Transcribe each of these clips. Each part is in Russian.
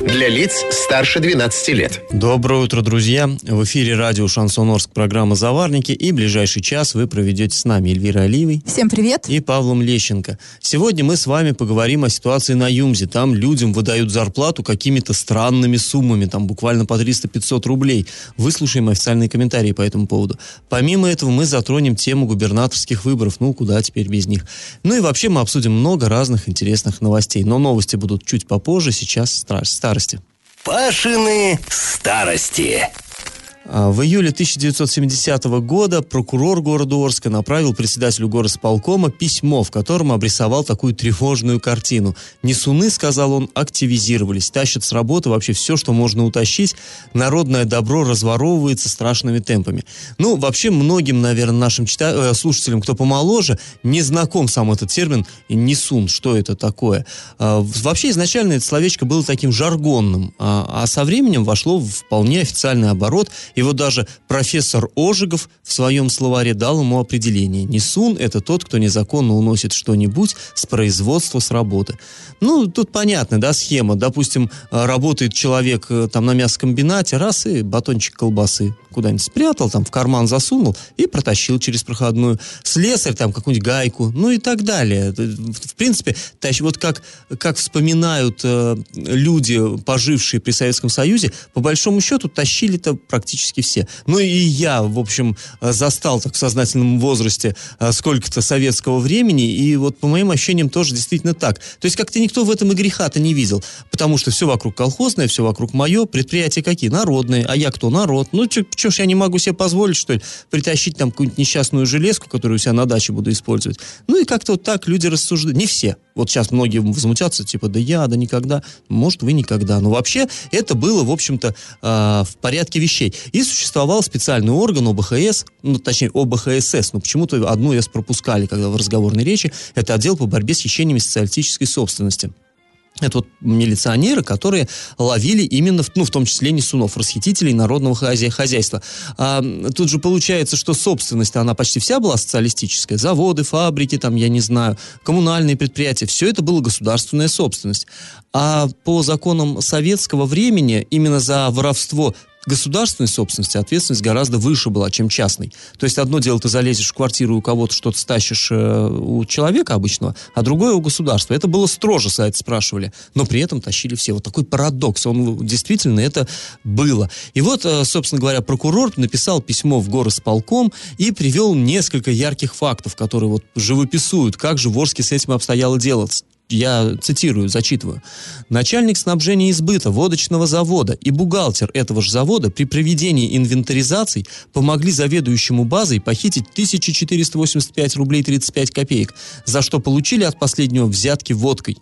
Для лиц старше 12 лет. Доброе утро, друзья. В эфире радио «Шансон Орск» программа «Заварники». И ближайший час вы проведете с нами Эльвира Оливой. Всем привет. И Павлом Лещенко. Сегодня мы с вами поговорим о ситуации на Юмзе. Там людям выдают зарплату какими-то странными суммами, там буквально по 300-500 рублей. Выслушаем официальные комментарии по этому поводу. Помимо этого мы затронем тему губернаторских выборов. Ну, куда теперь без них. Ну и вообще мы обсудим много разных интересных новостей. Но новости будут чуть попозже, сейчас старости. Пашины старости. А, в июле 1970 года прокурор города Орска направил председателю горосполкома письмо, в котором обрисовал такую тревожную картину. Несуны, сказал он, активизировались, тащат с работы вообще все, что можно утащить. Народное добро разворовывается страшными темпами. Ну, вообще, многим, наверное, нашим чита... Э, слушателям, кто помоложе, не знаком сам этот термин «несун». Что это такое? А, вообще, изначально это словечко было таким жаргонным, а, а со временем вошло в вполне официальный оборот – и вот даже профессор Ожегов в своем словаре дал ему определение. Несун – это тот, кто незаконно уносит что-нибудь с производства, с работы. Ну, тут понятно, да, схема. Допустим, работает человек э, там на мясокомбинате, раз и батончик колбасы куда-нибудь спрятал, там в карман засунул и протащил через проходную. Слесарь там какую-нибудь гайку, ну и так далее. В принципе, тащ, вот как, как вспоминают э, люди, пожившие при Советском Союзе, по большому счету тащили-то практически все. Ну и я, в общем, застал так в сознательном возрасте э, сколько-то советского времени, и вот по моим ощущениям тоже действительно так. То есть как-то никто в этом и греха-то не видел, потому что все вокруг колхозное, все вокруг мое, предприятия какие? Народные, а я кто? Народ. Ну, что ж я не могу себе позволить, что ли, притащить там какую-нибудь несчастную железку, которую у себя на даче буду использовать. Ну и как-то вот так люди рассуждают. Не все. Вот сейчас многие возмутятся, типа, да я, да никогда. Может, вы никогда. Но вообще это было, в общем-то, э, в порядке вещей. И существовал специальный орган ОБХС, ну, точнее, ОБХСС, но почему-то одну S пропускали, когда в разговорной речи. Это отдел по борьбе с хищениями социалистической собственности. Это вот милиционеры, которые ловили именно, ну, в том числе несунов, расхитителей народного хозяйства. А, тут же получается, что собственность, она почти вся была социалистическая. Заводы, фабрики, там, я не знаю, коммунальные предприятия. Все это было государственная собственность. А по законам советского времени именно за воровство государственной собственности ответственность гораздо выше была, чем частной. То есть одно дело, ты залезешь в квартиру у кого-то что-то стащишь э, у человека обычного, а другое у государства. Это было строже, сайт спрашивали, но при этом тащили все. Вот такой парадокс, он действительно это было. И вот, э, собственно говоря, прокурор написал письмо в горосполком и привел несколько ярких фактов, которые вот живописуют, как же в Орске с этим обстояло дело я цитирую, зачитываю. Начальник снабжения избыта водочного завода и бухгалтер этого же завода при проведении инвентаризаций помогли заведующему базой похитить 1485 рублей 35 копеек, за что получили от последнего взятки водкой.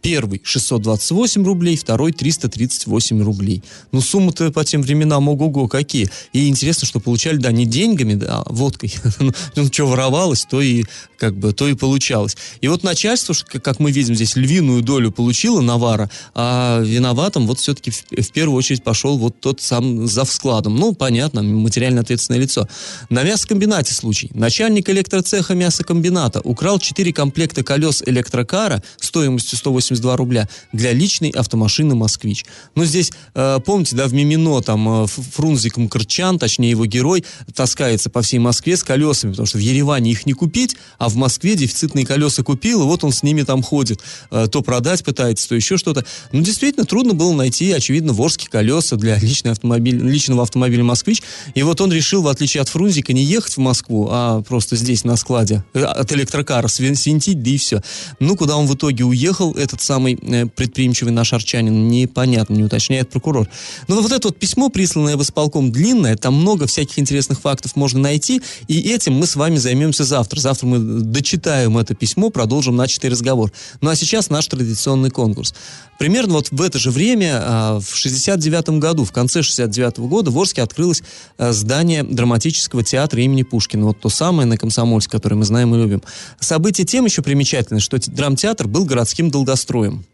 Первый 628 рублей, второй 338 рублей. Ну, суммы-то по тем временам ого-го какие. И интересно, что получали, да, не деньгами, да, а водкой. ну, ну что воровалось, то и как бы, то и получалось. И вот начальство, как мы видим, здесь львиную долю получило Навара, а виноватым вот все-таки в, в первую очередь пошел вот тот сам за складом. Ну, понятно, материально ответственное лицо. На мясокомбинате случай. Начальник электроцеха мясокомбината украл 4 комплекта колес электрокара стоимостью 180 182 рубля для личной автомашины «Москвич». Но здесь, э, помните, да, в Мимино там э, Фрунзик Мкрчан, точнее его герой, таскается по всей Москве с колесами, потому что в Ереване их не купить, а в Москве дефицитные колеса купил, и вот он с ними там ходит. Э, то продать пытается, то еще что-то. Ну, действительно, трудно было найти, очевидно, ворские колеса для личной автомобиля, личного автомобиля «Москвич». И вот он решил, в отличие от Фрунзика, не ехать в Москву, а просто здесь, на складе, от электрокара свинтить, да и все. Ну, куда он в итоге уехал, это этот самый э, предприимчивый наш арчанин, непонятно, не уточняет прокурор. Но вот это вот письмо, присланное в исполком, длинное, там много всяких интересных фактов можно найти, и этим мы с вами займемся завтра. Завтра мы дочитаем это письмо, продолжим начатый разговор. Ну а сейчас наш традиционный конкурс. Примерно вот в это же время, а, в 69 году, в конце 69 года в Орске открылось а, здание драматического театра имени Пушкина. Вот то самое на Комсомольске, которое мы знаем и любим. Событие тем еще примечательно, что драмтеатр был городским долгостроем.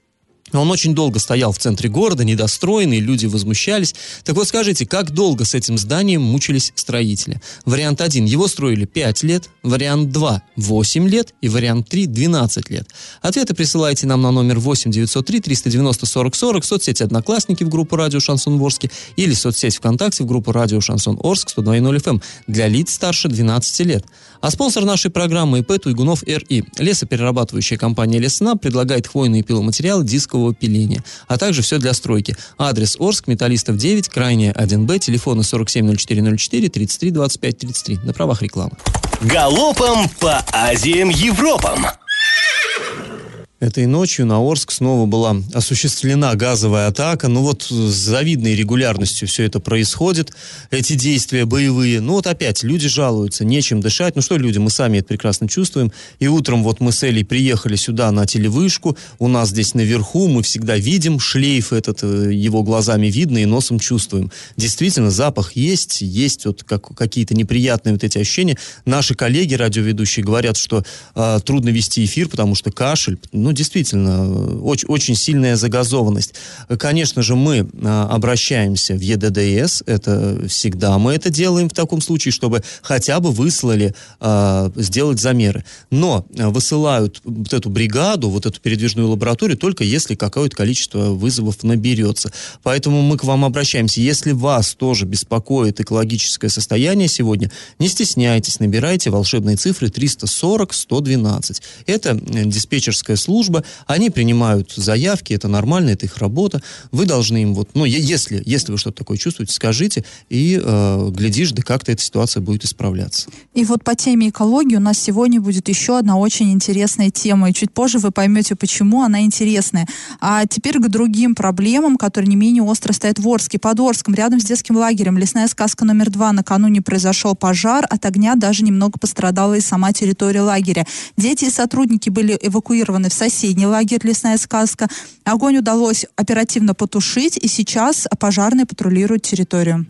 Он очень долго стоял в центре города, недостроенный, люди возмущались. Так вот скажите, как долго с этим зданием мучились строители? Вариант 1. Его строили 5 лет, вариант 2. 8 лет и вариант 3. 12 лет. Ответы присылайте нам на номер 8 903 390 40 40 соцсети «Одноклассники» в группу «Радио Шансон Орске» или соцсеть ВКонтакте в группу «Радио Шансон Орск» 102.0 FM для лиц старше 12 лет. А спонсор нашей программы ИП Туйгунов РИ. Лесоперерабатывающая компания Лесна предлагает хвойные пиломатериалы дискового пиления, а также все для стройки. Адрес Орск, Металлистов 9, крайняя 1Б, телефоны 470404 33 25 33. На правах рекламы. Галопом по Азиям Европам! Этой ночью на Орск снова была осуществлена газовая атака. Ну вот с завидной регулярностью все это происходит, эти действия боевые. Ну вот опять люди жалуются, нечем дышать. Ну что люди, мы сами это прекрасно чувствуем. И утром вот мы с Элей приехали сюда на телевышку. У нас здесь наверху мы всегда видим шлейф этот, э, его глазами видно и носом чувствуем. Действительно, запах есть, есть вот как, какие-то неприятные вот эти ощущения. Наши коллеги, радиоведущие, говорят, что э, трудно вести эфир, потому что кашель, действительно, очень, очень сильная загазованность. Конечно же, мы а, обращаемся в ЕДДС, это всегда мы это делаем в таком случае, чтобы хотя бы выслали, а, сделать замеры. Но высылают вот эту бригаду, вот эту передвижную лабораторию, только если какое-то количество вызовов наберется. Поэтому мы к вам обращаемся. Если вас тоже беспокоит экологическое состояние сегодня, не стесняйтесь, набирайте волшебные цифры 340-112. Это диспетчерская служба, служба, они принимают заявки, это нормально, это их работа. Вы должны им вот, ну, если, если вы что-то такое чувствуете, скажите, и, э, глядишь, да как-то эта ситуация будет исправляться. И вот по теме экологии у нас сегодня будет еще одна очень интересная тема, и чуть позже вы поймете, почему она интересная. А теперь к другим проблемам, которые не менее остро стоят в Орске. Под Орском, рядом с детским лагерем, лесная сказка номер два, накануне произошел пожар, от огня даже немного пострадала и сама территория лагеря. Дети и сотрудники были эвакуированы в соседний лагерь «Лесная сказка». Огонь удалось оперативно потушить, и сейчас пожарные патрулируют территорию.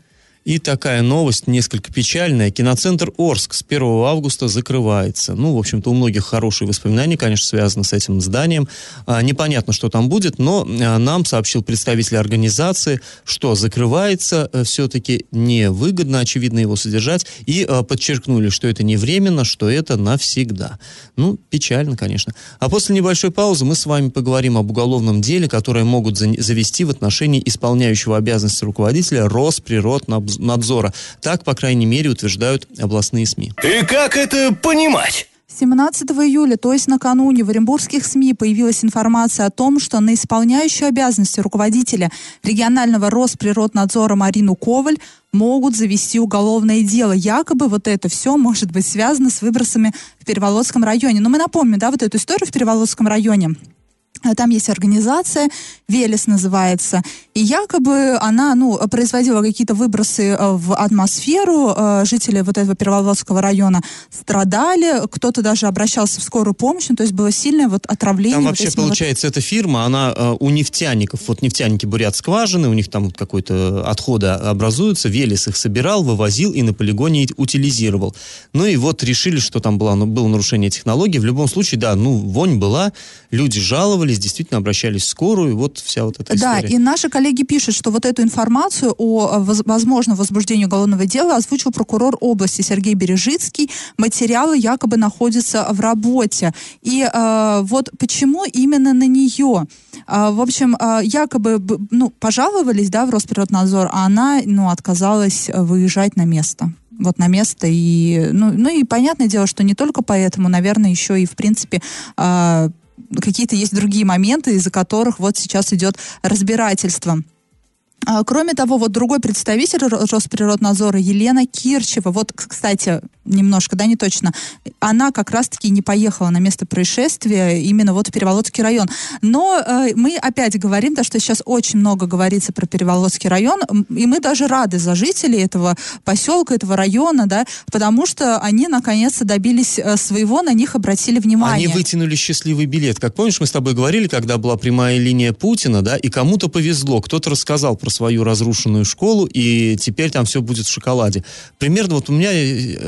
И такая новость, несколько печальная. Киноцентр Орск с 1 августа закрывается. Ну, в общем-то, у многих хорошие воспоминания, конечно, связаны с этим зданием. А, непонятно, что там будет, но а, нам сообщил представитель организации, что закрывается а, все-таки невыгодно, очевидно, его содержать. И а, подчеркнули, что это не временно, что это навсегда. Ну, печально, конечно. А после небольшой паузы мы с вами поговорим об уголовном деле, которое могут завести в отношении исполняющего обязанности руководителя Росприроднадзора надзора. Так, по крайней мере, утверждают областные СМИ. И как это понимать? 17 июля, то есть накануне, в оренбургских СМИ появилась информация о том, что на исполняющую обязанности руководителя регионального Росприроднадзора Марину Коваль могут завести уголовное дело. Якобы вот это все может быть связано с выбросами в Переволодском районе. Но мы напомним, да, вот эту историю в Переволодском районе. Э, там есть организация, Велес называется, и якобы она, ну, производила какие-то выбросы э, в атмосферу, э, жители вот этого Перволодского района страдали, кто-то даже обращался в скорую помощь, ну, то есть было сильное вот отравление. Там вот вообще, получается, вот... эта фирма, она у нефтяников, вот нефтяники бурят скважины, у них там какой-то отходы образуются, Велес их собирал, вывозил и на полигоне утилизировал. Ну и вот решили, что там было, ну, было нарушение технологий. В любом случае, да, ну, вонь была, люди жаловались, жаловались, действительно обращались в скорую, вот вся вот эта история. Да, и наши коллеги пишут, что вот эту информацию о возможном возбуждении уголовного дела озвучил прокурор области Сергей Бережицкий. Материалы якобы находятся в работе. И э, вот почему именно на нее? Э, в общем, э, якобы ну, пожаловались да, в Росприроднадзор, а она ну, отказалась выезжать на место вот на место. И, ну, ну и понятное дело, что не только поэтому, наверное, еще и, в принципе, э, какие-то есть другие моменты, из-за которых вот сейчас идет разбирательство. А, кроме того, вот другой представитель Росприроднадзора Елена Кирчева, вот, кстати, немножко, да, не точно, она как раз-таки не поехала на место происшествия, именно вот в Переволодский район. Но э, мы опять говорим, то, что сейчас очень много говорится про Переволодский район, и мы даже рады за жителей этого поселка, этого района, да, потому что они наконец-то добились э, своего, на них обратили внимание. Они вытянули счастливый билет. Как помнишь, мы с тобой говорили, когда была прямая линия Путина, да, и кому-то повезло, кто-то рассказал про свою разрушенную школу, и теперь там все будет в шоколаде. Примерно вот у меня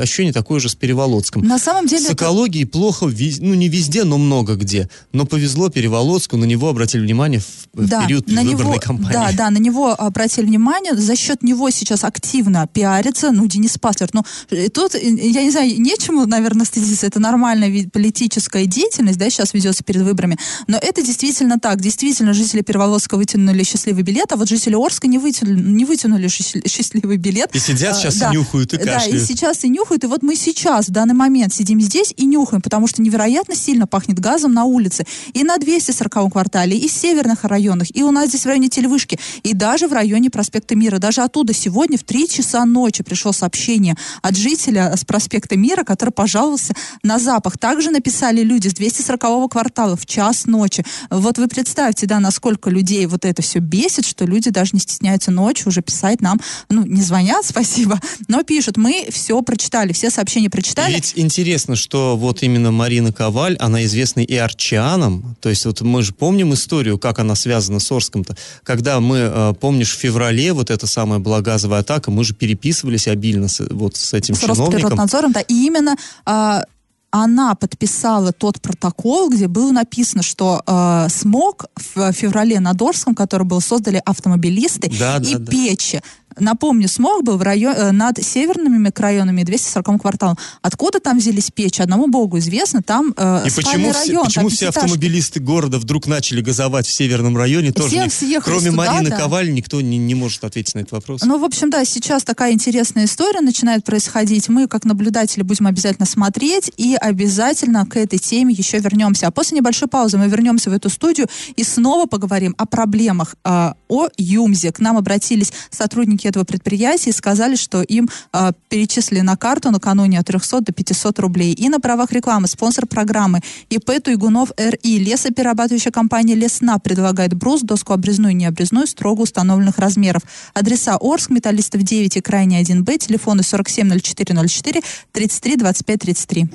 ощущение положение такое же с Переволодском. На самом деле... С это- экологией плохо, вез- ну не везде, но много где. Но повезло Переволодску, на него обратили внимание в, в период предвыборной него, кампании. Да, да, на него обратили внимание, за счет него сейчас активно пиарится, ну, Денис Паслер. Ну, э, тут, э, я не знаю, нечему, наверное, стыдиться, это нормальная политическая деятельность, да, сейчас ведется перед выборами, но это действительно так, действительно, жители Перволодска вытянули счастливый билет, а вот жители Орска не вытянули, не вытянули счаст- счастливый билет. И сидят А, сейчас да. и нюхают, и Да, и кашляют. сейчас и нюхают, и вот мы сейчас, в данный момент, сидим здесь и нюхаем, потому что невероятно сильно пахнет газом на улице. И на 240 квартале, и в северных районах, и у нас здесь в районе Телевышки, и даже в районе проспекта Мира. Даже оттуда сегодня в 3 часа ночи пришло сообщение от жителя с проспекта Мира, который пожаловался на запах. Также написали люди с 240 квартала в час ночи. Вот вы представьте, да, насколько людей вот это все бесит, что люди даже не стесняются ночью уже писать нам, ну, не звонят, спасибо, но пишут, мы все прочитали, все сообщения прочитали. Ведь интересно, что вот именно Марина Коваль, она известна и арчанам. То есть вот мы же помним историю, как она связана с Орском-то. Когда мы, э, помнишь, в феврале вот эта самая была газовая атака, мы же переписывались обильно с, вот с этим с чиновником. Росприроднадзором, да, и именно а, она подписала тот протокол, где было написано, что э, смог в феврале над Орском, который был создали автомобилисты да, и да. печи. Напомню, смог был в район, э, над северными микрорайонами 240 кварталом. Откуда там взялись печи? Одному богу известно. Там э, И почему, все, район, почему там все автомобилисты города вдруг начали газовать в северном районе? Тоже Все не- кроме туда, Марины да. Коваль никто не, не может ответить на этот вопрос. Ну, в общем, да, сейчас такая интересная история начинает происходить. Мы, как наблюдатели, будем обязательно смотреть и обязательно к этой теме еще вернемся. А после небольшой паузы мы вернемся в эту студию и снова поговорим о проблемах, а, о ЮМЗе. К нам обратились сотрудники этого предприятия и сказали, что им а, перечислили на карту накануне от 300 до 500 рублей. И на правах рекламы спонсор программы ИП Туйгунов РИ. Лесоперерабатывающая компания Лесна предлагает брус, доску обрезную и необрезную строго установленных размеров. Адреса Орск, Металлистов 9 и Крайний 1Б, телефоны 470404 33 25 33.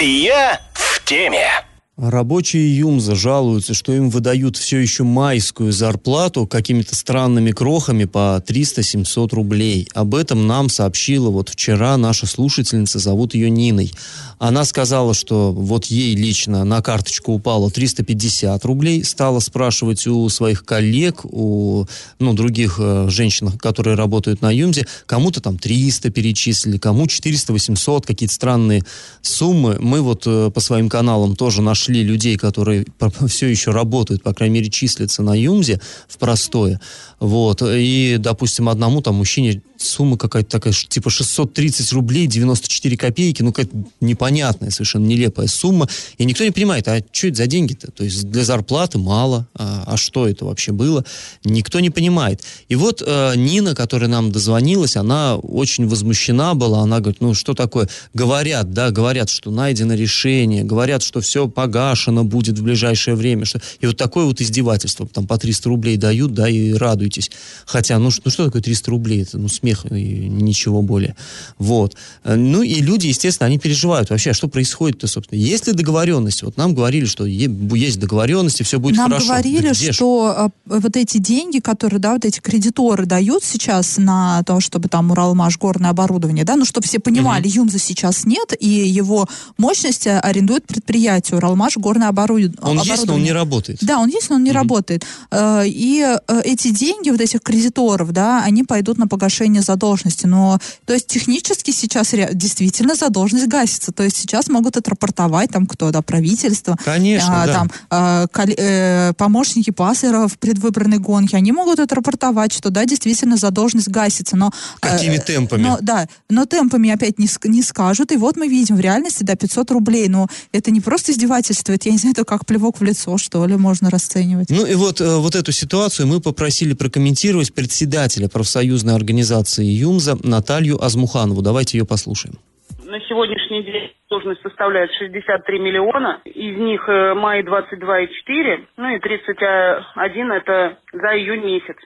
Я в теме. Рабочие ЮМЗа жалуются, что им выдают все еще майскую зарплату какими-то странными крохами по 300-700 рублей. Об этом нам сообщила вот вчера наша слушательница, зовут ее Ниной. Она сказала, что вот ей лично на карточку упало 350 рублей, стала спрашивать у своих коллег, у ну, других э, женщин, которые работают на ЮМЗе, кому-то там 300 перечислили, кому 400-800, какие-то странные суммы. Мы вот э, по своим каналам тоже нашли людей, которые все еще работают, по крайней мере, числятся на ЮМЗе в простое. Вот. И, допустим, одному там мужчине сумма какая-то такая, типа 630 рублей 94 копейки, ну, какая-то непонятная, совершенно нелепая сумма. И никто не понимает, а что это за деньги-то? То есть для зарплаты мало, а, а что это вообще было? Никто не понимает. И вот э, Нина, которая нам дозвонилась, она очень возмущена была, она говорит, ну, что такое? Говорят, да, говорят, что найдено решение, говорят, что все погашено будет в ближайшее время. Что... И вот такое вот издевательство, там по 300 рублей дают, да, и радуйтесь. Хотя, ну, ну что такое 300 рублей? Это, ну, смех и ничего более. Вот. Э, Ну, и люди, естественно, они переживают вообще, а что происходит-то, собственно. Есть ли договоренность? Вот нам говорили, что есть договоренность, и все будет Нам хорошо. говорили, Да где ж? что э, вот эти деньги, которые, да, вот эти кредиторы дают сейчас на то, чтобы там Уралмаш горное оборудование, да, ну, чтобы все понимали, ЮМЗа сейчас нет, и его мощности арендует предприятие Уралмаш горное оборудование. Он есть, но он не работает. Да, он есть, но он не работает. Э, И эти деньги вот этих кредиторов, да, они пойдут на погашение задолженности. Но, то есть технически сейчас действительно задолженность гасится. То есть сейчас могут отрапортовать там кто, да, правительство, Конечно, а, да. там э, коле- э, помощники пассера в предвыборной гонке, они могут отрапортовать, что да, действительно задолженность гасится. Но, э, Какими темпами? Но, да, но темпами опять не, не скажут. И вот мы видим в реальности, да, 500 рублей. Но это не просто издевательство, это, я не знаю, это как плевок в лицо, что ли, можно расценивать. Ну и вот, э, вот эту ситуацию мы попросили прокомментировать председателя профсоюзной организации ЮМЗа Наталью Азмуханову. Давайте ее послушаем. На сегодняшний день должность составляет 63 миллиона, из них э, май 22,4, ну и 31 это за июнь месяц.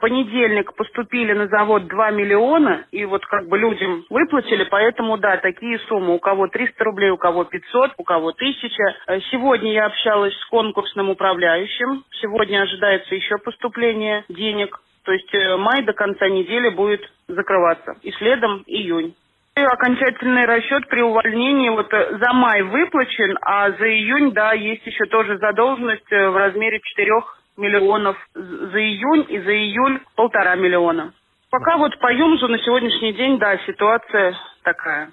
Понедельник поступили на завод 2 миллиона, и вот как бы людям выплатили, поэтому да, такие суммы. У кого 300 рублей, у кого 500, у кого 1000. Э, Сегодня я общалась с конкурсным управляющим. Сегодня ожидается еще поступление денег. То есть э, май до конца недели будет закрываться. И следом июнь. Окончательный расчет при увольнении вот э, за май выплачен, а за июнь, да, есть еще тоже задолженность э, в размере 4 миллионов за июнь и за июль полтора миллиона. Пока вот по ЮМЗу на сегодняшний день, да, ситуация такая.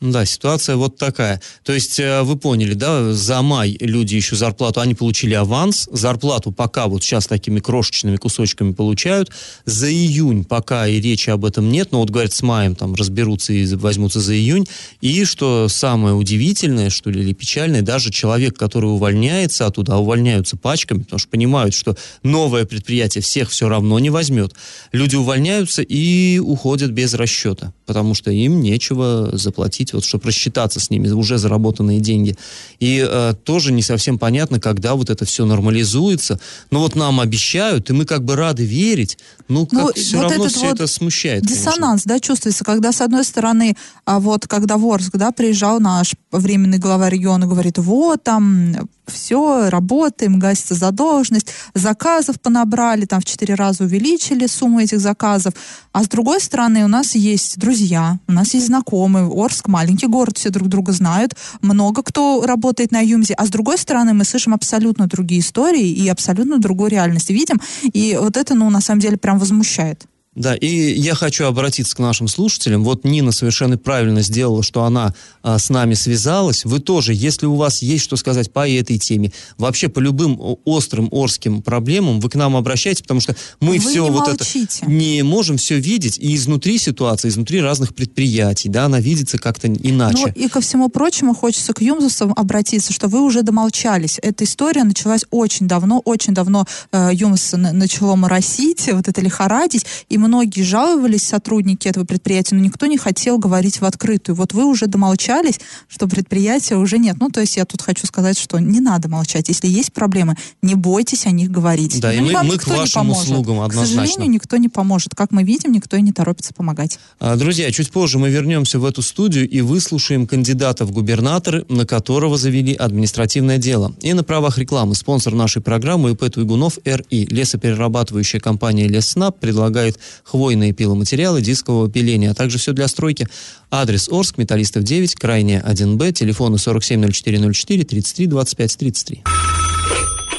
Да, ситуация вот такая. То есть э, вы поняли, да, за май люди еще зарплату, они получили аванс, зарплату пока вот сейчас такими крошечными кусочками получают, за июнь пока и речи об этом нет, но вот говорят, с маем там разберутся и возьмутся за июнь, и что самое удивительное, что ли, или печальное, даже человек, который увольняется оттуда, а увольняются пачками, потому что понимают, что новое предприятие всех все равно не возьмет, люди увольняются и уходят без расчета, потому что им нечего заплатить платить, вот, чтобы рассчитаться с ними, уже заработанные деньги. И э, тоже не совсем понятно, когда вот это все нормализуется. Но вот нам обещают, и мы как бы рады верить, ну, как ну, все вот равно все вот это смущает. Диссонанс, конечно. да, чувствуется, когда, с одной стороны, а вот когда в Орск, да, приезжал наш временный глава региона, говорит, вот, там, все, работаем, гасится задолженность, заказов понабрали, там в четыре раза увеличили сумму этих заказов. А с другой стороны, у нас есть друзья, у нас есть знакомые. Орск маленький город, все друг друга знают, много кто работает на Юмзе. А с другой стороны, мы слышим абсолютно другие истории и абсолютно другую реальность видим. И вот это, ну, на самом деле, прям возмущает. Да, и я хочу обратиться к нашим слушателям. Вот Нина совершенно правильно сделала, что она а, с нами связалась. Вы тоже, если у вас есть что сказать по этой теме, вообще по любым острым орским проблемам, вы к нам обращайтесь, потому что мы вы все вот молчите. это не можем все видеть и изнутри ситуации, изнутри разных предприятий, да, она видится как-то иначе. Ну и ко всему прочему хочется к Юмзусам обратиться, что вы уже домолчались. Эта история началась очень давно, очень давно э, Юмс начало моросить, вот это лихорадить, и мы многие жаловались, сотрудники этого предприятия, но никто не хотел говорить в открытую. Вот вы уже домолчались, что предприятия уже нет. Ну, то есть я тут хочу сказать, что не надо молчать. Если есть проблемы, не бойтесь о них говорить. Да, ну, и мы, мы к вашим услугам однозначно. К сожалению, никто не поможет. Как мы видим, никто и не торопится помогать. А, друзья, чуть позже мы вернемся в эту студию и выслушаем кандидата в губернаторы, на которого завели административное дело. И на правах рекламы спонсор нашей программы ИП Туйгунов РИ. Лесоперерабатывающая компания Леснаб предлагает хвойные пиломатериалы дискового пиления, а также все для стройки. Адрес Орск, Металлистов 9, крайне 1Б, телефоны 470404 33 25 33.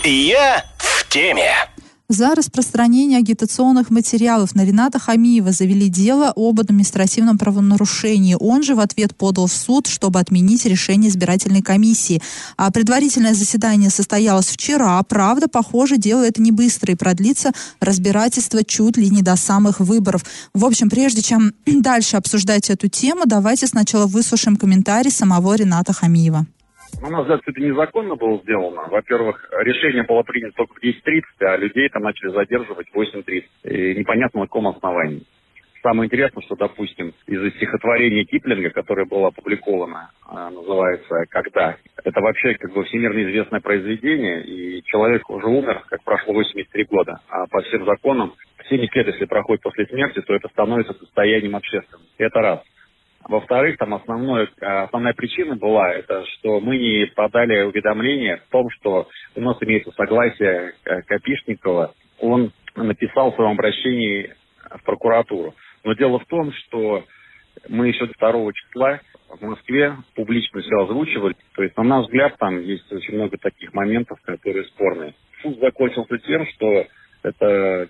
Я в теме. За распространение агитационных материалов на Рената Хамиева завели дело об административном правонарушении. Он же в ответ подал в суд, чтобы отменить решение избирательной комиссии. А предварительное заседание состоялось вчера. Правда, похоже, дело это не быстро и продлится разбирательство чуть ли не до самых выборов. В общем, прежде чем дальше обсуждать эту тему, давайте сначала выслушаем комментарий самого Рената Хамиева. На наш взгляд, это незаконно было сделано. Во-первых, решение было принято только в 10.30, а людей там начали задерживать в 8.30. И непонятно на каком основании. Самое интересное, что, допустим, из стихотворения Киплинга, которое было опубликовано, а, называется «Когда», это вообще как бы всемирно известное произведение, и человек уже умер, как прошло 83 года. А по всем законам, 70 лет, если проходит после смерти, то это становится состоянием общественным. Это раз. Во-вторых, там основное, основная причина была, это что мы не подали уведомление в том, что у нас имеется согласие э, Копишникова. Он написал в своем обращении в прокуратуру. Но дело в том, что мы еще 2 числа в Москве публично все озвучивали. То есть, на наш взгляд, там есть очень много таких моментов, которые спорные. Суд закончился тем, что это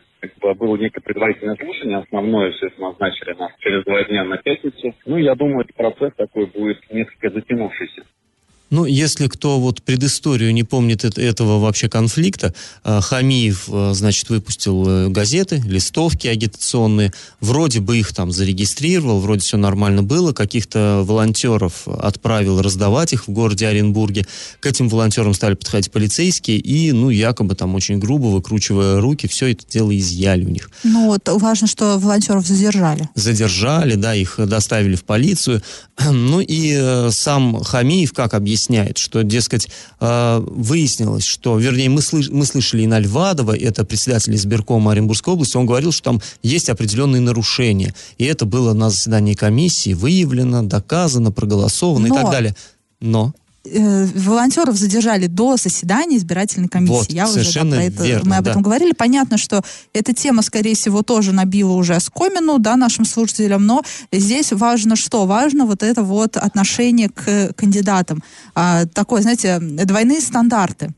было некое предварительное слушание, основное все назначили нас через два дня на пятницу. Ну, я думаю, этот процесс такой будет несколько затянувшийся. Ну, если кто вот предысторию не помнит этого вообще конфликта, э, Хамиев, э, значит, выпустил э, газеты, листовки агитационные, вроде бы их там зарегистрировал, вроде все нормально было, каких-то волонтеров отправил раздавать их в городе Оренбурге. К этим волонтерам стали подходить полицейские и, ну, якобы там очень грубо, выкручивая руки, все это дело изъяли у них. Ну, вот важно, что волонтеров задержали. Задержали, да, их доставили в полицию. Ну и сам Хамиев, как объяснил, объясняет, что, дескать, э, выяснилось, что, вернее, мы, слыш, мы слышали Инна Львадова, это председатель избиркома Оренбургской области, он говорил, что там есть определенные нарушения. И это было на заседании комиссии выявлено, доказано, проголосовано Но... и так далее. Но э, волонтеров задержали до заседания избирательной комиссии. Вот, Я уже да, совершенно про это, верно, мы об да. этом говорили. Понятно, что эта тема, скорее всего, тоже набила уже оскомину, да, нашим слушателям, но здесь важно что? Важно вот это вот отношение к кандидатам. А, такое, знаете, двойные стандарты.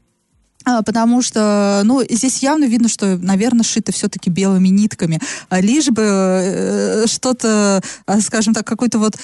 А, Потому что, ну, здесь явно видно, что, наверное, шито все-таки белыми нитками. А, Лишь бы э, что-то, а, скажем так, какой-то вот...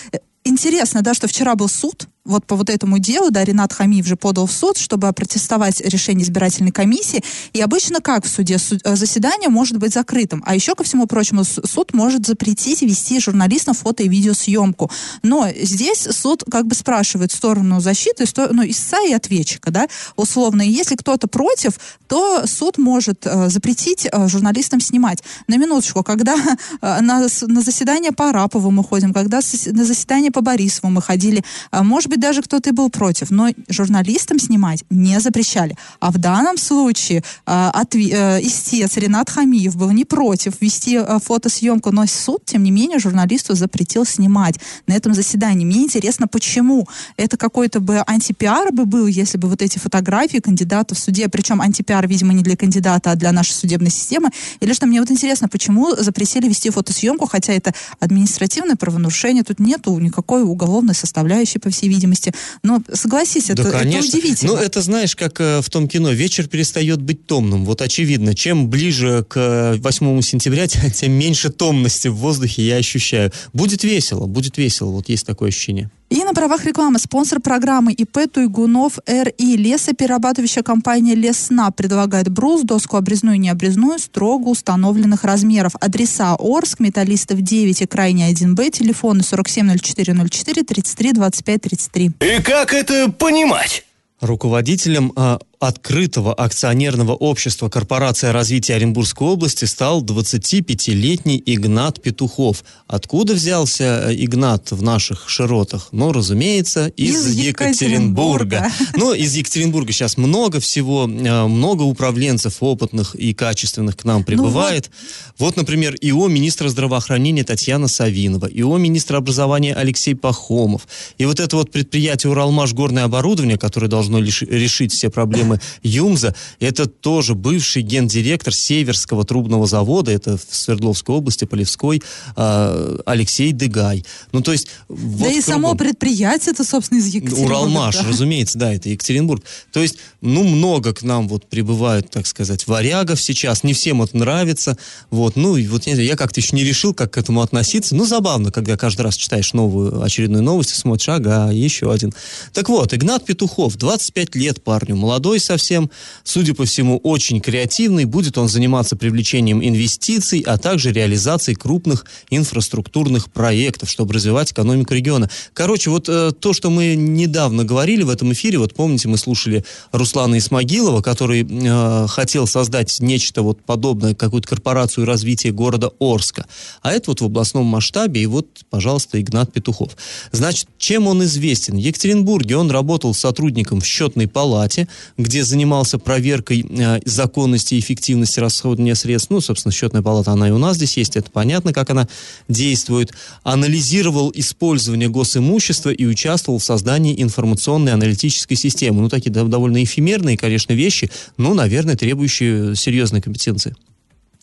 Интересно, да, что вчера был суд, вот по вот этому делу, да, Ренат Хамиев же подал в суд, чтобы опротестовать решение избирательной комиссии. И обычно как в суде? Су- э, заседание может быть закрытым. А еще, ко всему прочему, суд может запретить вести журналистам фото- и видеосъемку. Но здесь суд как бы спрашивает сторону защиты, сто- ну, истца и ответчика, да, условно. И если кто-то против, то суд может э, запретить э, журналистам снимать. На минуточку, когда э, на, на заседание по Арапову мы ходим, когда на заседание по Борисову мы ходили, а, может быть, даже кто-то и был против, но журналистам снимать не запрещали. А в данном случае э, отве- э, истец Ренат Хамиев был не против вести э, фотосъемку, но суд, тем не менее, журналисту запретил снимать на этом заседании. Мне интересно, почему? Это какой-то бы антипиар бы был, если бы вот эти фотографии кандидатов в суде, причем антипиар, видимо, не для кандидата, а для нашей судебной системы, или что мне вот интересно, почему запретили вести фотосъемку, хотя это административное правонарушение, тут нету никакой уголовной составляющей, по всей видимости. Но согласись, это, да, это конечно. удивительно. Ну, это знаешь, как э, в том кино, вечер перестает быть томным. Вот очевидно, чем ближе к э, 8 сентября, тем, тем меньше томности в воздухе я ощущаю. Будет весело, будет весело, вот есть такое ощущение. И на правах рекламы спонсор программы ИП Туйгунов РИ. Лесоперерабатывающая компания Лесна предлагает брус, доску обрезную и необрезную строго установленных размеров. Адреса Орск, Металлистов 9 и Крайне 1Б, телефоны 470404 33 25 33. И как это понимать? Руководителем а, открытого акционерного общества Корпорация развития Оренбургской области стал 25-летний Игнат Петухов. Откуда взялся э, Игнат в наших широтах? Ну, разумеется, из, Из Екатеринбурга. Екатеринбурга. Но из Екатеринбурга сейчас много всего, э, много управленцев опытных и качественных к нам прибывает. вот. например, ИО министра здравоохранения Татьяна Савинова, ИО министра образования Алексей Пахомов. И вот это вот предприятие Уралмаш горное оборудование, которое должно решить все проблемы ЮМЗа, это тоже бывший гендиректор Северского трубного завода, это в Свердловской области, Полевской, а, Алексей Дыгай. Ну, то есть... да вот и само предприятие это, собственно, из Екатеринбурга. Уралмаш, да. разумеется, да, это Екатеринбург. То есть, ну, много к нам вот прибывают, так сказать, варягов сейчас. Не всем это нравится. Вот, ну, и вот я, я как-то еще не решил, как к этому относиться. Ну, забавно, когда каждый раз читаешь новую очередную новость и смотришь, ага, еще один. Так вот, Игнат Петухов, 25 лет парню, молодой совсем, судя по всему, очень креативный. Будет он заниматься привлечением инвестиций, а также реализацией крупных инфраструктурных проектов, чтобы развивать экономику региона. Короче, вот э, то, что мы недавно говорили в этом эфире, вот помните, мы слушали Руслана Исмагилова, который э, хотел создать нечто вот подобное, какую-то корпорацию развития города Орска. А это вот в областном масштабе, и вот, пожалуйста, Игнат Петухов. Значит, чем он известен? В Екатеринбурге он работал сотрудником в счетной палате, где занимался проверкой э, законности и эффективности расходования средств. Ну, собственно, счетная палата, она и у нас здесь есть, это понятно, как она действует. Анализировал использование госимущества и участвовал в создании информационной аналитической системы. Ну, такие дов- довольно эфемерные, конечно, вещи, но, наверное, требующие серьезной компетенции.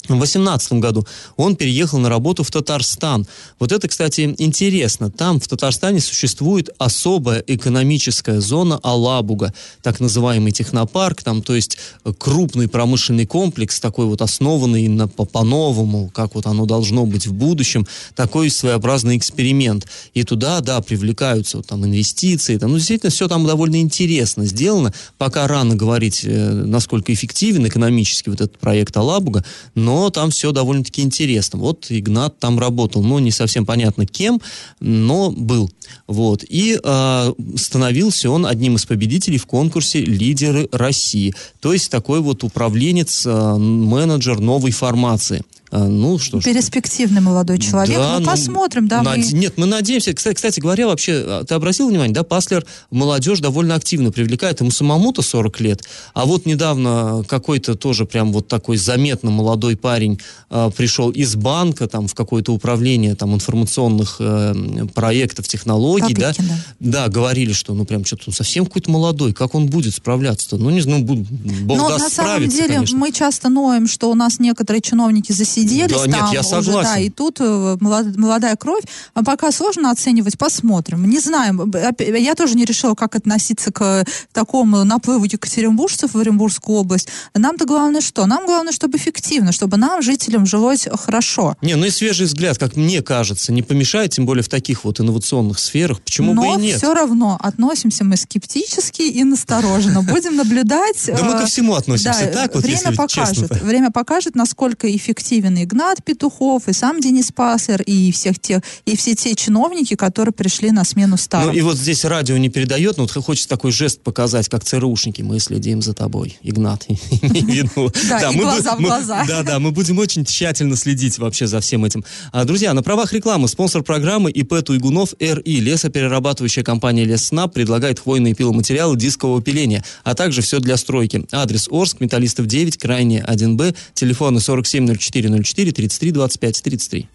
В 2018 году он переехал на работу в Татарстан. Вот это, кстати, интересно. Там, в Татарстане, существует особая экономическая зона Алабуга, так называемый технопарк, там, то есть э, крупный промышленный комплекс, такой вот основанный на, по- по-новому, как вот оно должно быть в будущем, такой своеобразный эксперимент. И туда, да, привлекаются вот, там инвестиции, там, ну, действительно, все там довольно интересно сделано. Пока рано говорить, э, насколько эффективен экономически вот этот проект Алабуга, но там все довольно-таки интересно. Вот Игнат там работал, ну, не совсем понятно кем, но был. Вот. И э, становился он одним из победителей в конкурсе «Лидеры России». То есть такой вот управленец, э, менеджер новой формации. А, ну, что. Перспективный молодой человек. Да, ну, ну, посмотрим, да. наде- мы- Нет, мы надеемся. Кстати, кстати говоря, вообще, а, ты обратил внимание, да, Паслер молодежь довольно активно привлекает. Ему самому-то 40 лет. А вот недавно какой-то тоже прям вот такой заметно молодой парень а, пришел из банка там в какое-то управление там информационных э, проектов, технологий, да? Копейкин, Да, говорили, что ну прям что-то он совсем какой-то молодой. Как он будет справляться-то? Ну, не знаю, ну, Бог Но даст на самом деле конечно. мы часто ноем, что у нас некоторые чиновники засиделись Да, нет, там я уже, согласен. да, и тут э, молод- молодая кровь. А пока сложно оценивать, посмотрим. Не знаем. Я тоже не решила, как относиться к такому наплыву екатеринбуржцев в Оренбургскую область. Нам-то главное что? Нам главное, чтобы эффективно, чтобы нам, жителям, жилось хорошо. Не, ну и свежий взгляд, как мне кажется, не помешает, тем более в таких вот инновационных сферах. Почему бы Но и нет? все равно относимся мы скептически и настороженно. Будем наблюдать. Да мы э, ко всему относимся время покажет. Время покажет, насколько эффективен Игнат Петухов, и сам Денис Паслер, и всех тех, и все те чиновники, которые пришли на смену старым. Ну и вот здесь радио не передает, но вот хочется такой жест показать, как ЦРУшники. Мы следим за тобой, Игнат. Да, и глаза в глаза. Да, да, мы будем очень тщательно следить вообще за всем этим. А, Друзья, на правах рекламы спонсор программы ИП Туйгунов РИ. Лесоперерабатывающая компания Леснаб предлагает хвойные пиломатериалы дискового пиления, а также все для стройки. Адрес Орск, Металлистов 9, крайне 1Б, телефоны 470404 33 25 33.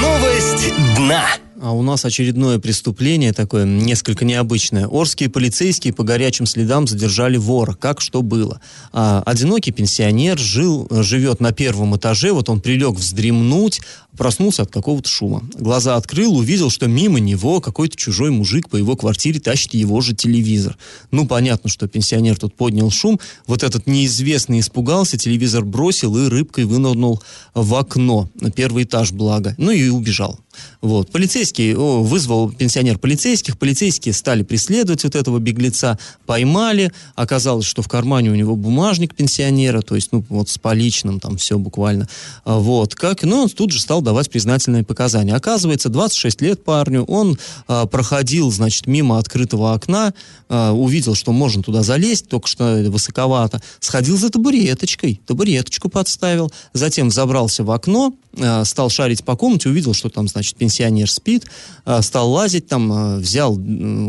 Новость дна. А у нас очередное преступление такое несколько необычное. Орские полицейские по горячим следам задержали вора. Как что было? А, одинокий пенсионер жил, живет на первом этаже. Вот он прилег вздремнуть, проснулся от какого-то шума. Глаза открыл, увидел, что мимо него какой-то чужой мужик по его квартире тащит его же телевизор. Ну, понятно, что пенсионер тут поднял шум. Вот этот неизвестный испугался, телевизор бросил и рыбкой вынырнул в окно. На первый этаж, благо. Ну и убежал. Вот. Полицейский о, вызвал пенсионер полицейских, полицейские стали преследовать вот этого беглеца, поймали, оказалось, что в кармане у него бумажник пенсионера, то есть, ну, вот с поличным там все буквально. А, Вот, как, ну, он тут же стал давать признательные показания. Оказывается, 26 лет парню, он а, проходил, значит, мимо открытого окна, а, увидел, что можно туда залезть, только что высоковато, сходил за табуреточкой, табуреточку подставил, затем забрался в окно, стал шарить по комнате, увидел, что там, значит, пенсионер спит, а, стал лазить там, а, взял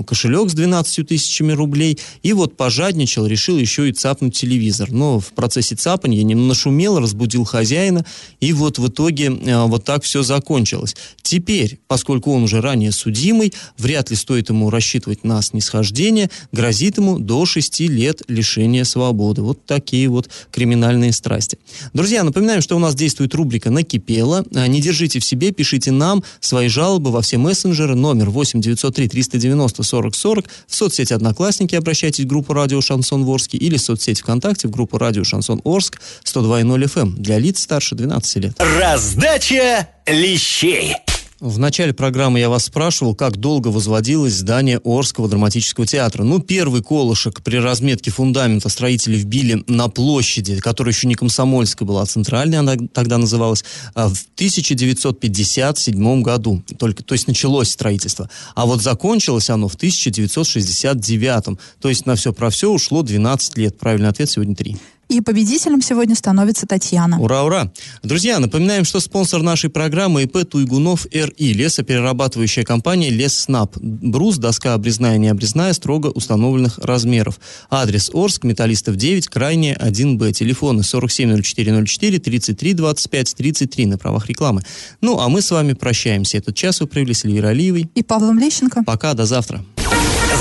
кошелек с 12 тысячами рублей и вот пожадничал, решил еще и цапнуть телевизор. Но в процессе цапания не нашумел, разбудил хозяина, и вот в итоге вот так все закончилось. Теперь, поскольку он уже ранее судимый, вряд ли стоит ему рассчитывать на снисхождение, грозит ему до 6 лет лишения свободы. Вот такие вот криминальные страсти. Друзья, напоминаем, что у нас действует рубрика «Накипело». А, Не держите в себе, пишите нам свои жалобы во все мессенджеры. Номер 8 903 390 40 40. В соцсети «Одноклассники» обращайтесь в группу «Радио Шансон Орск» или в соцсети ВКонтакте в группу «Радио Шансон Орск» 102.0 FM для лиц старше 12 лет. Раздача лещей. В начале программы я вас спрашивал, как долго возводилось здание Орского драматического театра. Ну, первый колышек при разметке фундамента строители вбили на площади, которая еще не Комсомольская была, а центральная она тогда называлась, а, в 1957 году. Только, то есть началось строительство. А вот закончилось оно в 1969. То есть на все про все ушло 12 лет. Правильный ответ сегодня 3. И победителем сегодня становится Татьяна. Ура, ура! Друзья, напоминаем, что спонсор нашей программы ИП Туйгунов РИ, лесоперерабатывающая компания Лесснаб. Брус, доска обрезная и необрезная, строго установленных размеров. Адрес Орск, Металлистов 9, крайне 1Б. Телефоны 470404 33 25 33 на правах рекламы. Ну, а мы с вами прощаемся. Этот час вы провели с Эльвирой Алиевой. И Павлом Лещенко. Пока, до завтра.